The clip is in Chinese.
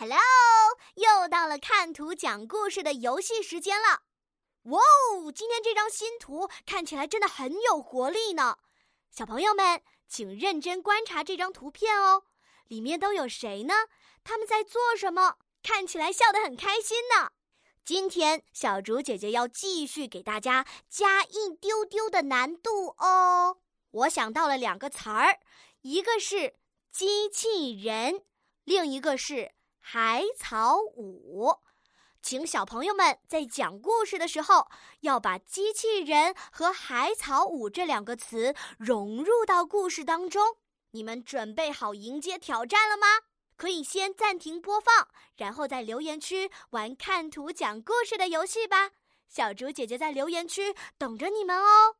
Hello，又到了看图讲故事的游戏时间了。哇哦，今天这张新图看起来真的很有活力呢。小朋友们，请认真观察这张图片哦，里面都有谁呢？他们在做什么？看起来笑得很开心呢。今天小竹姐姐要继续给大家加一丢丢的难度哦。我想到了两个词儿，一个是机器人，另一个是。海草舞，请小朋友们在讲故事的时候，要把“机器人”和“海草舞”这两个词融入到故事当中。你们准备好迎接挑战了吗？可以先暂停播放，然后在留言区玩看图讲故事的游戏吧。小竹姐姐在留言区等着你们哦。